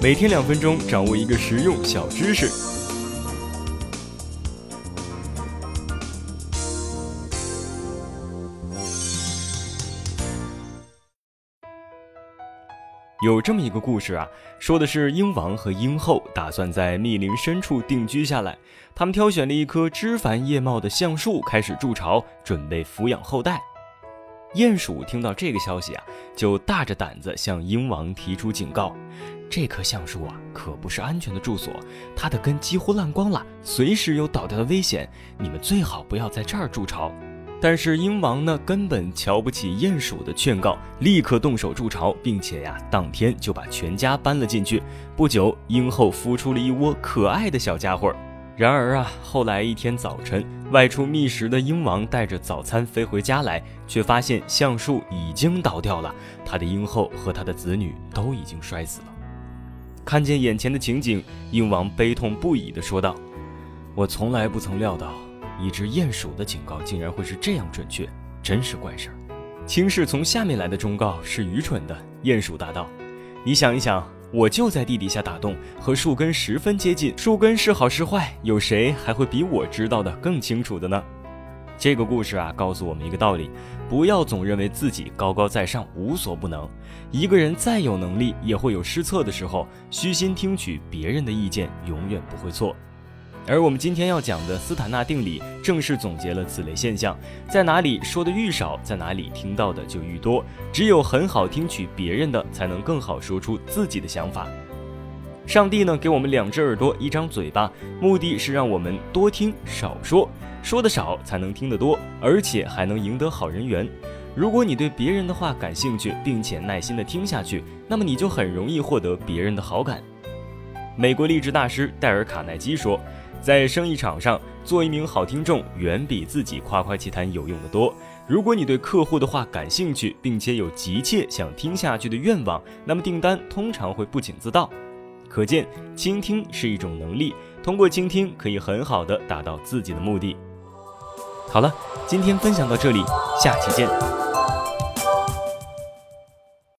每天两分钟，掌握一个实用小知识。有这么一个故事啊，说的是鹰王和鹰后打算在密林深处定居下来。他们挑选了一棵枝繁叶茂的橡树，开始筑巢，准备抚养后代。鼹鼠听到这个消息啊，就大着胆子向鹰王提出警告：这棵橡树啊，可不是安全的住所，它的根几乎烂光了，随时有倒掉的危险。你们最好不要在这儿筑巢。但是鹰王呢，根本瞧不起鼹鼠的劝告，立刻动手筑巢，并且呀，当天就把全家搬了进去。不久，鹰后孵出了一窝可爱的小家伙。然而啊，后来一天早晨，外出觅食的鹰王带着早餐飞回家来，却发现橡树已经倒掉了，他的鹰后和他的子女都已经摔死了。看见眼前的情景，鹰王悲痛不已地说道：“我从来不曾料到。”一只鼹鼠的警告竟然会是这样准确，真是怪事儿。轻视从下面来的忠告是愚蠢的。鼹鼠答道：“你想一想，我就在地底下打洞，和树根十分接近，树根是好是坏，有谁还会比我知道的更清楚的呢？”这个故事啊，告诉我们一个道理：不要总认为自己高高在上，无所不能。一个人再有能力，也会有失策的时候。虚心听取别人的意见，永远不会错。而我们今天要讲的斯坦纳定理，正是总结了此类现象：在哪里说的愈少，在哪里听到的就愈多。只有很好听取别人的，才能更好说出自己的想法。上帝呢，给我们两只耳朵，一张嘴巴，目的是让我们多听少说，说的少才能听得多，而且还能赢得好人缘。如果你对别人的话感兴趣，并且耐心的听下去，那么你就很容易获得别人的好感。美国励志大师戴尔·卡耐基说。在生意场上，做一名好听众远比自己夸夸其谈有用的多。如果你对客户的话感兴趣，并且有急切想听下去的愿望，那么订单通常会不请自到。可见，倾听是一种能力，通过倾听可以很好的达到自己的目的。好了，今天分享到这里，下期见。